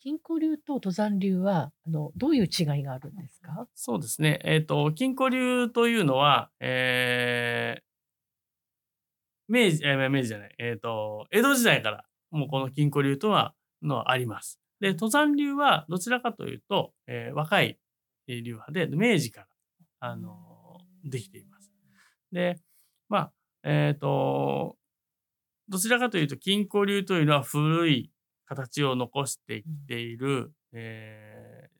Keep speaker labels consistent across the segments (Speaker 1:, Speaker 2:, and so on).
Speaker 1: 金庫流と登山流は、あの、どういう違いがあるんですか？
Speaker 2: そうですね。えっ、と、金庫流というのは、えー、明治、えー明治じゃない、えっ、と、江戸時代から、もうこの金庫流とは、のあります。で、登山流はどちらかというと、えー若い流派で、明治から、あのできています。で、まあ、えっ、と、どちらかというと、金庫流というのは古い形を残してきている、えー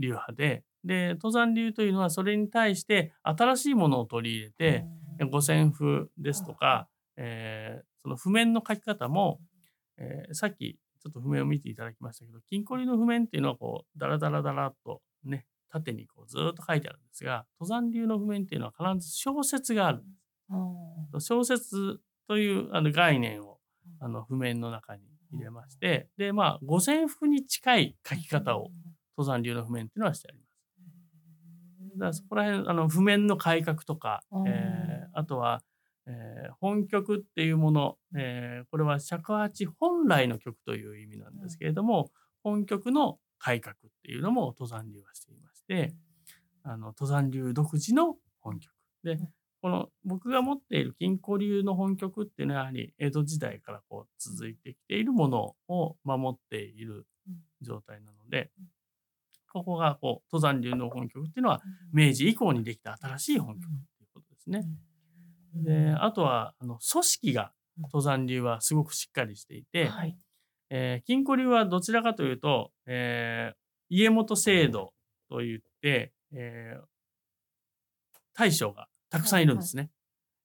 Speaker 2: 流派で、で、登山流というのはそれに対して新しいものを取り入れて、五線譜ですとか、えーその譜面の書き方も、えーさっきちょっと譜面を見ていただきましたけど、金庫流の譜面っていうのはこう、ダラダラダラっとね、縦にこうずーっと書いてあるんですが、登山流の譜面っていうのは必ず小説がある。小説というあの概念をあの譜面の中に入れまして、で、まあ、五線譜に近い書き方を登山流の譜面っていうのはしてあります。だからそこら辺、あの、譜面の改革とか、えーあとは、えー本曲っていうもの、えーこれは尺八本来の曲という意味なんですけれども、本曲の改革っていうのも登山流はしていまして、あの、登山流独自の本曲。で、この僕が持っている金庫流の本曲っていうのはやはり江戸時代からこう続いてきているものを守っている状態なので、ここがこう登山流の本曲っていうのは明治以降にできた新しい本曲っていうことですね。で、あとはあの組織が登山流はすごくしっかりしていて、
Speaker 1: はい。
Speaker 2: えー金庫流はどちらかというと、えー家元制度といって、えー大将がたくさんいるんですね。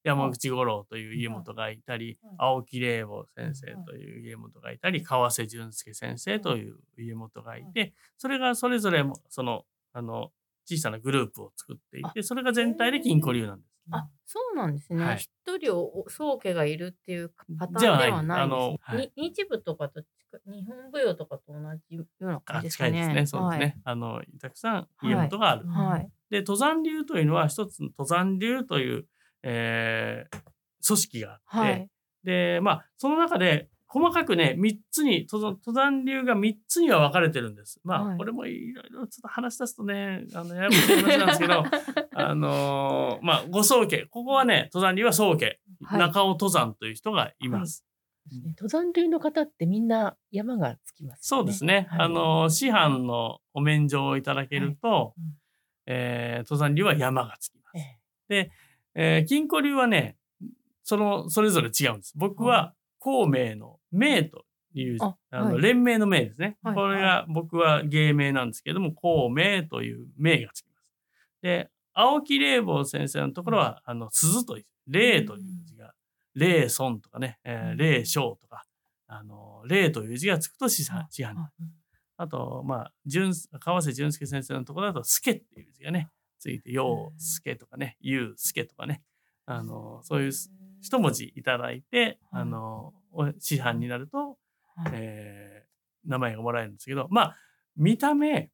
Speaker 2: 山口五郎という家元がいたり、
Speaker 1: はい
Speaker 2: 青木玲吾先生という家元がいたり、川瀬淳介先生という家元がいて、それがそれぞれもそのあの小さなグループを作っていて、それが全体で金庫流なんです。
Speaker 3: あ、そうなんですね。
Speaker 2: はい
Speaker 3: 一人を宗家がいるっていうパターンでは
Speaker 2: ない
Speaker 3: ですね。日舞とかと日本舞踊とかと同じような感
Speaker 2: あ
Speaker 3: じですかね。
Speaker 2: 近いですね。そうですね。あのたくさん家元がある。
Speaker 3: はい。はい。
Speaker 2: で、登山流というのは一つの登山流という、えー組織があって、
Speaker 3: はい。
Speaker 2: で、まあ、その中で細かくね、3つに、登山流が3つには分かれてるんです。まあ、
Speaker 3: はい
Speaker 2: これもいろいろちょっと話し出すとね、あの、ややこしい話なんですけど、あのーまあ、ご宗家。ここはね、登山流は宗家。
Speaker 3: はい
Speaker 2: 中尾登山という人がいます。
Speaker 1: 登山流の方ってみんな山がつきます、ね。
Speaker 2: そうですね。
Speaker 1: はい
Speaker 2: あのー師範のお免状をいただけると、
Speaker 1: うん
Speaker 2: えー登山流は山がつきます。
Speaker 1: え
Speaker 2: えー金庫流はね、その、それぞれ違うんです。僕は、孔明の明という、
Speaker 3: あ
Speaker 2: あの、
Speaker 3: はい
Speaker 2: 連盟の明ですね。
Speaker 3: はい
Speaker 2: これが、僕は芸名なんですけども、孔明という明がつきます。で、青木霊坊先生のところは、あの、鈴という、霊という字が、霊尊とかね、えー、霊将とか、あの、霊という字がつくと師範、師範。あと、まあ、純、川瀬淳介先生のところだと、助っていう字がね、ついて、陽介とかね、祐介とかね、あの、そういう一文字いただいて、
Speaker 1: はい。
Speaker 2: あの、お師範になると、
Speaker 1: はい。
Speaker 2: えー名前がもらえるんですけど、まあ、見た目、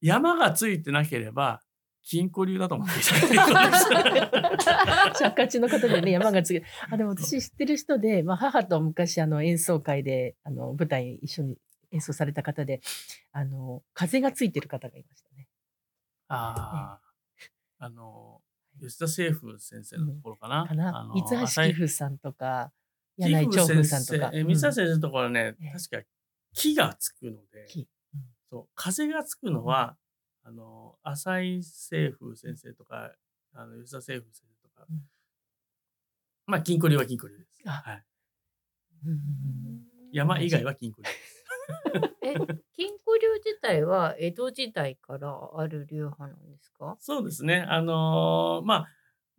Speaker 2: 山がついてなければ、金庫流だと思っていただけるとです
Speaker 1: 尺八の方でね、山がつけ あ、でも私知ってる人で、まあ、母と昔あの演奏会で、あの、舞台一緒に演奏された方で、あの、風がついてる方がいましたね。
Speaker 2: ああ、あの、吉田清風先生のところかな。
Speaker 1: かな。三橋貴風さんとか、
Speaker 2: 貴
Speaker 1: 柳井長風さんとか。
Speaker 2: 三橋先生のところはね、
Speaker 1: ええ。
Speaker 2: 確か木がつくので、そう風がつくのは、あの浅井清風先生とか、あの吉田清風先生とか、
Speaker 1: うん。
Speaker 2: まあ金庫流は金庫流です。山以外は金庫流です。
Speaker 3: え、金庫流自体は江戸時代からある流派なんですか？
Speaker 2: そうですね。あのーまあ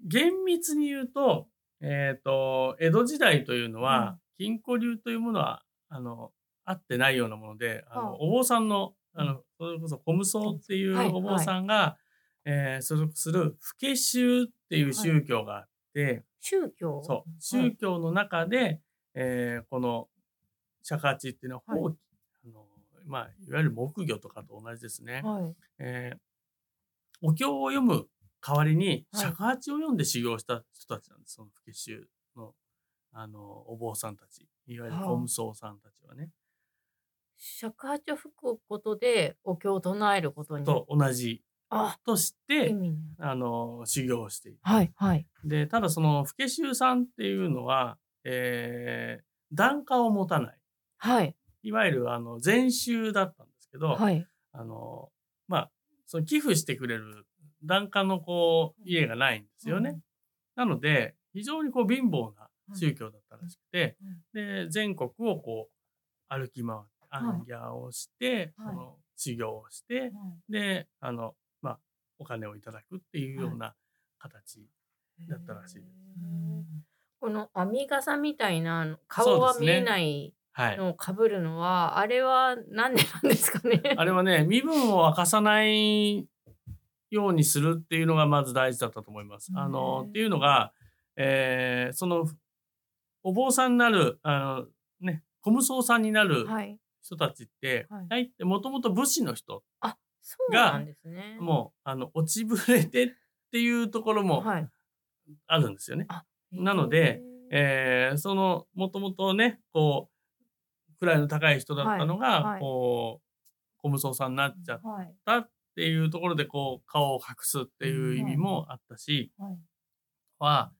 Speaker 2: 厳密に言うと、えっ、と江戸時代というのは、金庫流というものはあのあってないようなもので、あの
Speaker 3: はあ。
Speaker 2: お坊さんのあのそれこそ小無双ってい
Speaker 3: はいう
Speaker 2: お坊さんが、えー所属する法華宗っていう宗教があって、
Speaker 3: 宗教？
Speaker 2: そう。
Speaker 3: はい。
Speaker 2: 宗教の中で、えーこの釈迦地っていうのは
Speaker 3: はい。
Speaker 2: 法器、あのまあ、いわゆる木魚とかと同じですね。
Speaker 3: はい。
Speaker 2: えーお経を読む代わりに
Speaker 3: はい
Speaker 2: 尺八を読んで修行した人たちなんです、その法華宗のあのお坊さんたちいわゆる
Speaker 3: はあ
Speaker 2: 小無双さんたちはね。
Speaker 3: 尺八を吹くことでお経を唱えることに。
Speaker 2: と同じ
Speaker 3: あ、
Speaker 2: とし
Speaker 3: 意
Speaker 2: て、あの、修行をしている。
Speaker 3: はいはい。
Speaker 2: で、ただその、不化宗さんっていうのは、えー、檀家を持たない。
Speaker 3: はい
Speaker 2: いわゆる、あの、禅宗だったんですけど、
Speaker 3: はい。
Speaker 2: あの、まあ、その寄付してくれる檀家のこう、家がないんですよね。なので、非常にこう、貧乏な宗教だったらしくて、で、全国をこう、歩き回って、行脚をして、
Speaker 3: はい。
Speaker 2: その、修行をして、で、あの、まあ、お金をいただくっていうような形。だったらしいです。
Speaker 3: この編み笠みたいな顔は見えない
Speaker 2: はい。
Speaker 3: のをかぶるのは、あれはなんでなんですかね。
Speaker 2: あれはね、身分を明かさないようにするっていうのがまず大事だったと思います。あの、っていうのが、えーその、お坊さんになる、あの、ね、小無双さんになる
Speaker 3: はい。
Speaker 2: 人たちって、
Speaker 3: はい
Speaker 2: もともと武士の人、
Speaker 3: あ、そうなんですね。
Speaker 2: もう、あの、落ちぶれてっていうところも
Speaker 3: はい。
Speaker 2: あるんですよね。
Speaker 3: あ
Speaker 2: なので、えーその、もともとね、こう、位の高い人だったのが、
Speaker 3: はいはい
Speaker 2: こう、小無双さんになっちゃっ
Speaker 3: はい。
Speaker 2: たっていうところで、こう、顔を隠すっていう意味もあったし、
Speaker 3: は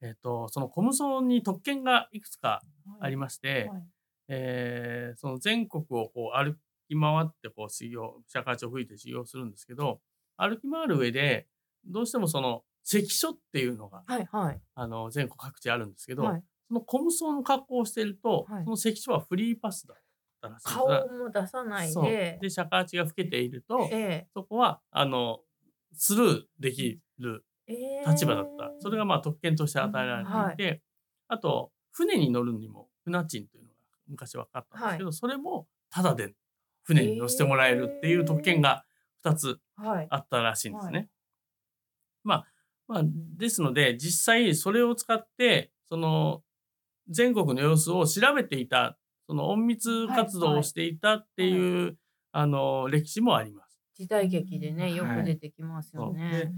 Speaker 2: えっ、と、その小無双に特権がいくつかあり
Speaker 3: ま
Speaker 2: まして、
Speaker 3: はい
Speaker 2: えーその全国をこう歩き回ってこう修行、釈迦を吹いて修行するんですけど、歩き回る上で、どうしてもその関所っていうのが、
Speaker 3: はい。はい。
Speaker 2: あの、全国各地あるんですけど、
Speaker 3: はい
Speaker 2: その小無双の格好をしていると、
Speaker 3: はい
Speaker 2: その関所はフリーパスだったらしい
Speaker 3: 顔
Speaker 2: が
Speaker 3: も出さないで。
Speaker 2: で、釈迦が吹けていると、
Speaker 3: え
Speaker 2: そこは、あの、スルーできる
Speaker 3: ええ
Speaker 2: 立場だった。それがまあ特権として与えられていて、あと、船に乗るにも船賃というのが昔分かったんですけど、それもタダで船に乗せてもらえるっていう特権が2つ
Speaker 3: はい。
Speaker 2: あったらしいんですね。
Speaker 3: は
Speaker 2: まあ、まあ、ですので、実際それを使って、その、全国の様子を調べていた、その隠密活動をしていたっていう、あの、歴史もあります。
Speaker 3: 時代劇でね、よ
Speaker 2: はい
Speaker 3: く出てきますよね
Speaker 2: で。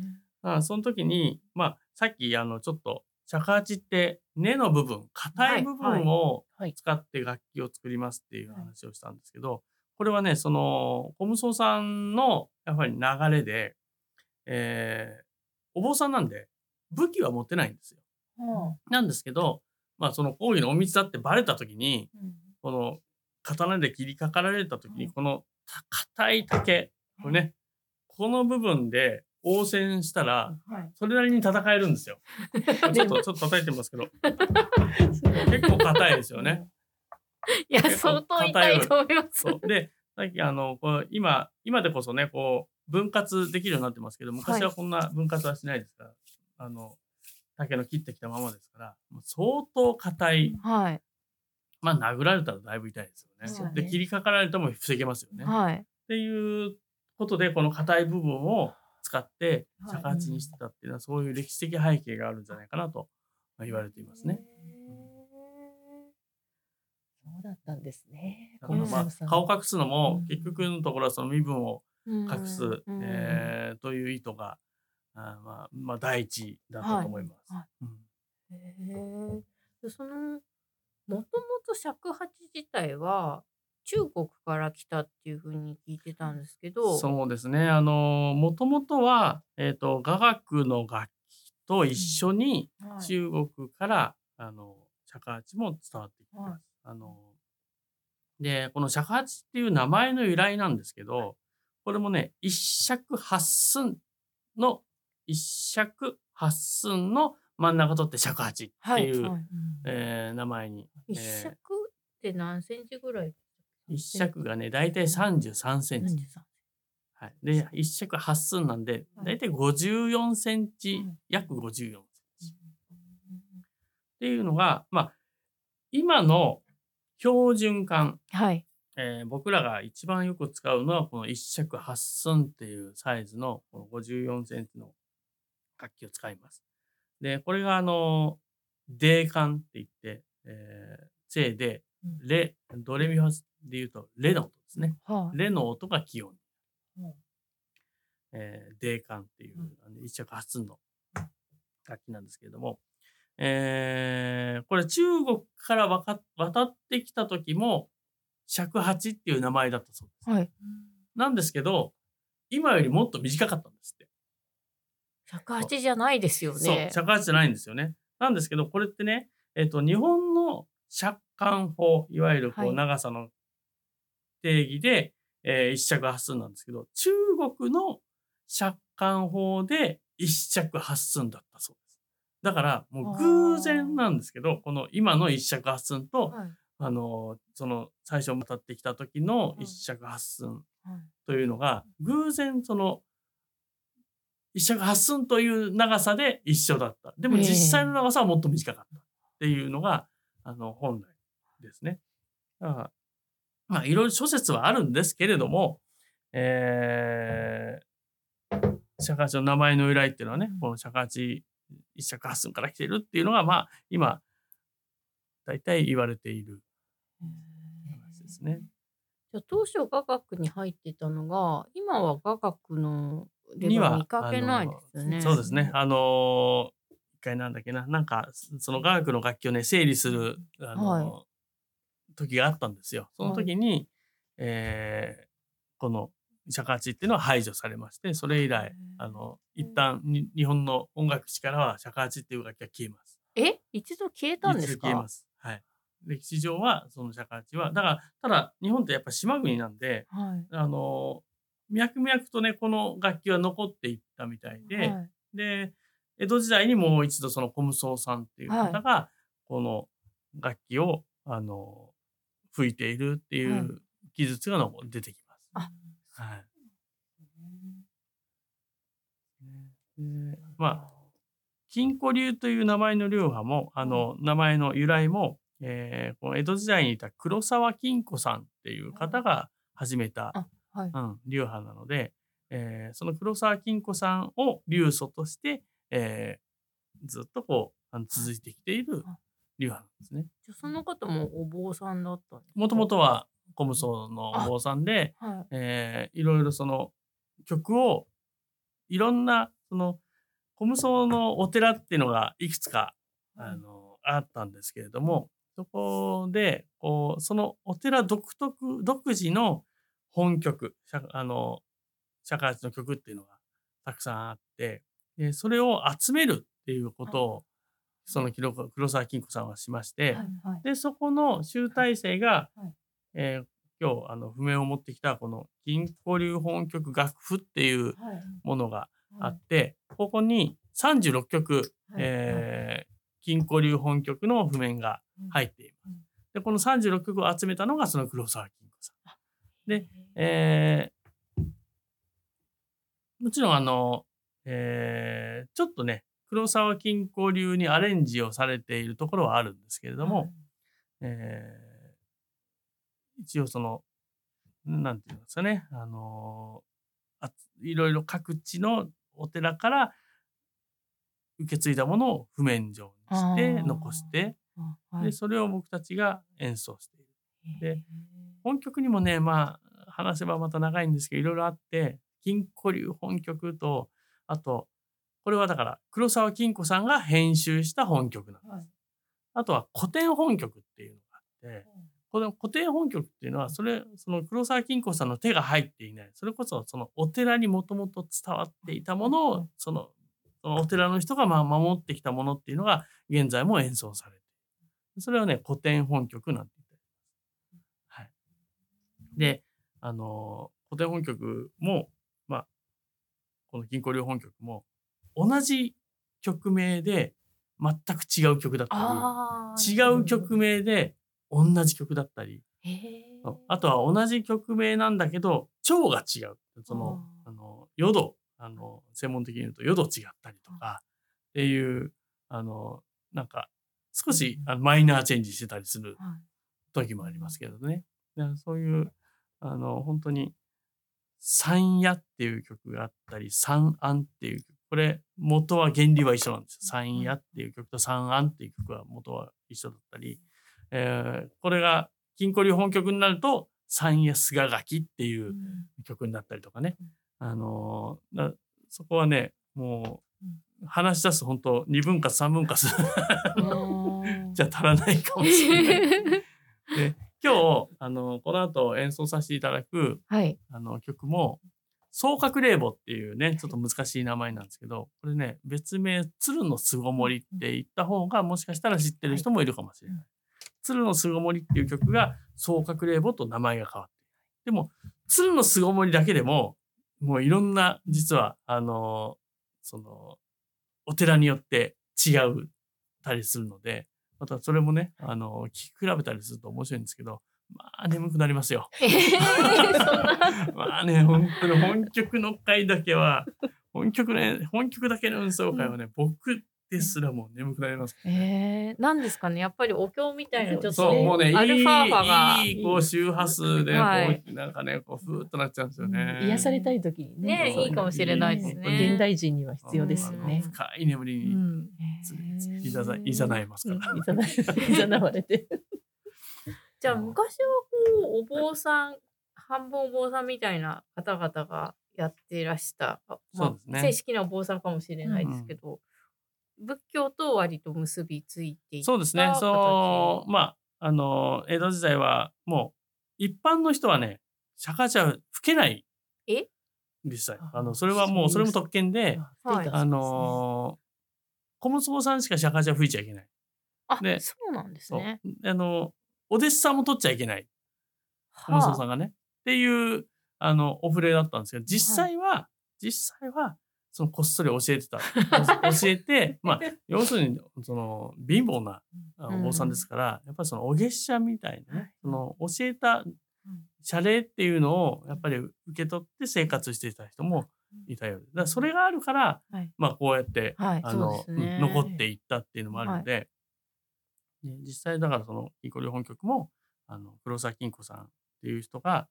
Speaker 2: まあ、その時に、まあ、さっき、あの、ちょっと、尺八って根の部分、硬い部分を
Speaker 1: はい
Speaker 2: 使って楽器を作りますっていう話をしたんですけど、これはね、その、小無双さんの、やっぱり流れで、えーお坊さんなんで、武器は持ってないんですよ。
Speaker 3: は
Speaker 2: なんですけど、まあ、その講義の隠密だってバレた時に、
Speaker 3: あうん
Speaker 2: この刀で切りかかられた時に、
Speaker 3: うん
Speaker 2: このた硬い竹、これね、この部分で応戦したら、
Speaker 3: はい。
Speaker 2: それなりに戦えるんですよ。ちょっと、ちょっと叩いてますけど。結構硬いですよね。
Speaker 3: いや、相当痛いと思います。
Speaker 2: で、さっきあの、こう今、今でこそね、こう、分割できるようになってますけど、昔はこんな分割はしないですから、あの、竹の切ってきたままですから、もう相当硬い。
Speaker 3: はい。
Speaker 2: まあ、殴られたらだいぶ痛いですよね。
Speaker 3: そうね
Speaker 2: で、切りかかられても防げますよね。っ
Speaker 3: はい。
Speaker 2: ていうことで、この硬い部分を使って、
Speaker 3: はい
Speaker 2: 尺八にしてたっていうのは、そういう歴史的背景があるんじゃないかなと言われていますね。
Speaker 1: そうだったんですね。
Speaker 2: だからまあ顔を隠すのも、
Speaker 1: うん
Speaker 2: 結局のところはその身分を
Speaker 3: うん
Speaker 2: 隠す、
Speaker 3: うん
Speaker 2: えーという意図が、あーまあ、まあ、第一だったと思います。
Speaker 3: はい。
Speaker 2: うん。
Speaker 3: へえ。でそのもともと尺八自体は中国から来たっていうふうに聞いてたんですけど、
Speaker 2: そうですね。あの、もともとは、えっ、と、雅楽の楽器と一緒に
Speaker 3: はい。
Speaker 2: 中国から、あの、尺八も伝わってきてます。
Speaker 3: はい。
Speaker 2: あの、で、この尺八っていう名前の由来なんですけど、これもね、一尺八寸の、一尺八寸の真ん中取って尺八っていう、えー名前に。
Speaker 3: 一
Speaker 2: えー
Speaker 3: 尺って何センチぐらい？
Speaker 2: 一尺がね、だいたい33センチ。
Speaker 3: 33
Speaker 2: はい。で、一尺八寸なんで、
Speaker 3: はい
Speaker 2: だいたい54センチ、
Speaker 3: はい
Speaker 2: 約54センチ。っていうのが、まあ、今の標準管、
Speaker 3: はい。
Speaker 2: えー僕らが一番よく使うのは、この一尺八寸っていうサイズの、この54センチの楽器を使います。で、これがあの、デー管って言って、えー、セーで、レ、ドレミファスで言うと、レの音ですね。
Speaker 3: はい。
Speaker 2: レの音が気温。
Speaker 3: うん
Speaker 2: えー、デーカンっていう
Speaker 3: うん、
Speaker 2: あの一尺八寸の楽器なんですけれども、えーこれ中国からわか渡ってきた時も、尺八っていう名前だったそうです。
Speaker 3: はい。
Speaker 2: なんですけど、今よりもっと短かったんですって。
Speaker 3: 108じゃないですよ
Speaker 2: そう、
Speaker 3: ね。
Speaker 2: 尺八じゃないんですよね。なんですけど、これってね、えっ、と、日本の尺貫法、いわゆるこ
Speaker 3: はい
Speaker 2: う長さの定義で、えー一尺八寸なんですけど、中国の尺貫法で一尺八寸だったそうです。だから、もう偶然なんですけど、この今の一尺八寸と、
Speaker 3: はい。
Speaker 2: あの、その最初渡ってきた時の
Speaker 3: うん
Speaker 2: 一尺八寸
Speaker 3: はい
Speaker 2: というのが、偶然その、一尺八寸という長さで一緒だった。でも
Speaker 3: ええ
Speaker 2: 実際の長さはもっと短かったっていうのが、あの、本来ですね。だから、まあ、いろいろ諸説はあるんですけれども、えー、尺八の名前の由来っていうのはね
Speaker 3: うん、
Speaker 2: この尺八一尺八寸から来てるっていうのが、まあ、今、大体言われている話ですね。
Speaker 3: じゃあ当初雅楽に入ってたのが今は雅楽ので
Speaker 2: には
Speaker 3: は見かけないですよね。
Speaker 2: そうですね。あのー一回なんだっけな、なんか、その雅楽の楽器をね、整理する、あのー
Speaker 3: は
Speaker 2: 時があったんですよ。その時に、えーこの尺八っていうのは排除されまして、それ以来、あの、一旦に日本の音楽史からは尺八っていう楽器は消えます。
Speaker 3: え？一度消えたんです
Speaker 2: 一度消え
Speaker 3: か
Speaker 2: ます。はい。歴史上は、その尺八は、だから、ただ、日本ってやっぱ島国なんで、
Speaker 3: はい。
Speaker 2: あのー脈々とね、この楽器は残っていったみたいで、
Speaker 3: はい。
Speaker 2: で、江戸時代にもう一度その小無双さんっていう方が、この楽器を、あの、吹いているってい
Speaker 3: はい。う
Speaker 2: 記述がの出てきます。
Speaker 3: あ
Speaker 2: はい。でまあ、金庫流という名前の流派も、あの、名前の由来も、えーこの江戸時代にいた黒沢金庫さんっていう方が始めた、
Speaker 3: あはい。
Speaker 2: うん、流派なので、えーその黒沢金庫さんを流祖として、えーずっとこうあの続いてきている
Speaker 3: あ
Speaker 2: 流派なんですね。
Speaker 3: じゃあその方もお坊さんだった
Speaker 2: もともとは小無双のお坊さんで、
Speaker 3: はい。
Speaker 2: えーいろいろその曲をいろんなその小無双のお寺っていうのがいくつかあのあったんですけれどもそこでこうそのお寺独特独自の本曲釈あの尺八の曲っていうのがたくさんあってでそれを集めるっていうことをその黒黒沢金子さんはしまして、
Speaker 3: はいはい。
Speaker 2: でそこの集大成が、
Speaker 3: はい。
Speaker 2: えー今日あの譜面を持ってきたこの金庫流本曲楽譜っていう
Speaker 3: はい。
Speaker 2: ものがあ
Speaker 3: はい。
Speaker 2: って、ここに36曲、
Speaker 3: はい。
Speaker 2: えー金庫流本曲の譜面が入っています。
Speaker 3: うん
Speaker 2: でこの36曲を集めたのがその黒沢金子さん。で
Speaker 3: え
Speaker 2: えーもちろんあの、えーちょっとね黒沢金庫流にアレンジをされているところはあるんですけれども、えー一応その、なんていうんですかね、あのーあいろいろ各地のお寺から受け継いだものを譜面上にして残して、でそれを僕たちが演奏している。で
Speaker 3: へ
Speaker 2: 本曲にもね、まあ、話せばまた長いんですけど、いろいろあって、金庫流本曲と、あと、これはだから、黒沢金子さんが編集した本曲なんです。
Speaker 3: ーはい
Speaker 2: あとは古典本曲っていうのがあって、この古典本曲っていうのは、それ、その黒沢金子さんの手が入っていない。それこそ、そのお寺にもともと伝わっていたものを、その、そのお寺の人がまあ守ってきたものっていうのが、現在も演奏されている。それはね、古典本曲なんて言ったりします。はい。で、あのー古典本曲も、まあ、この金庫流本曲も、同じ曲名で全く違う曲だったり、違う曲名で同じ曲だったり、あとは同じ曲名なんだけど、調が違う。その、
Speaker 3: あ
Speaker 2: あの、淀、あの、専門的に言うと淀違ったりとか、っていう、あの、なんか、少しマイナーチェンジしてたりする
Speaker 3: はい。
Speaker 2: 時もありますけどね。そういう、あの、本当に、三夜っていう曲があったり、三安っていう曲。これ、元は原理は一緒なんですよ。三夜っていう曲と三安っていう曲は元は一緒だったり、えーこれが、金庫流本曲になると、三夜菅垣っていううん曲になったりとかね。あのーだそこはね、もう、話し出すと本当二分割三分割 じゃ足らないかもしれない。で今日あのこの後演奏させていただく
Speaker 3: はい。
Speaker 2: あの曲も総隠霊母っていうねちょっと難しい名前なんですけどこれね別名鶴の巣ごもりって言った方がもしかしたら知ってる人もいるかもしれない。鶴の巣ごもりっていう曲が総隠霊母と名前が変わって。でも鶴の巣ごもりだけでももういろんな実はあのそのお寺によって違うたりするのでまたそれもねあの聞き比べたりすると面白いんですけどまあ眠くなりますよ。まあね、本当に本曲の回だけは、本曲ね、本曲だけの運送会はね、僕ですらもう眠くなります。
Speaker 3: えー、なんですかねやっぱりお経みたいなちょっと
Speaker 2: そう、もうね、いい、
Speaker 3: アルファ波が
Speaker 2: いい、こう、周波数で、こう、
Speaker 3: はい
Speaker 2: なんかね、こう、ふーっとなっちゃうんですよね。
Speaker 1: 癒されたい時にね。
Speaker 3: ねいいかもしれないですね
Speaker 1: 現代人には必要ですよね。
Speaker 2: 深い眠りに、
Speaker 1: うん。
Speaker 2: ついざざいざないますから。
Speaker 1: いざな、いざなわれて。
Speaker 3: じゃあ昔はこうお坊さん半分お坊さんみたいな方々がやってらした、あまあ
Speaker 2: そうですね
Speaker 3: 正式なお坊さんかもしれないですけど、仏教と割と結びついていった
Speaker 2: そうですね。
Speaker 3: 形
Speaker 2: そう、まあ、あの、江戸時代は、もう、一般の人はね、釈迦茶吹けない。
Speaker 3: え？
Speaker 2: 実際。
Speaker 1: あ
Speaker 2: あの、それはもう、それも特権で、
Speaker 3: はい
Speaker 2: あのー、小松坊さんしか釈迦茶吹いちゃいけない。
Speaker 3: あ
Speaker 2: で
Speaker 3: そうなんですね。
Speaker 2: あの、お弟子さんも取っちゃいけない。小松坊さんがね。っていう、あの、お触れだったんですけど、実際は、実際は、そのこっそり教えてた。教えて、まあ、要するに、その、貧乏なお坊さんですから、やっぱりそのお月謝みたいなね、その教えた謝礼っていうのをやっぱり受け取って生活していた人もいたようで。だからそれがあるから、
Speaker 3: はい。
Speaker 2: まあこうやって、
Speaker 3: はい
Speaker 2: あの、
Speaker 3: ね。
Speaker 2: うん残っていったっていうのもあるので、で実際だからその金庫流本局も、あの、黒沢金庫さんっていう人が、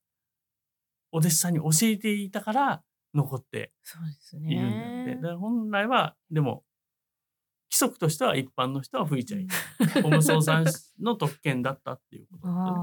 Speaker 2: お弟子さんに教えていたから残って
Speaker 3: そうです
Speaker 2: いるんだって。
Speaker 3: ね
Speaker 2: 本来は、でも、規則としては一般の人は吹いちゃいけない。お無双さんの特権だったっていうことだったね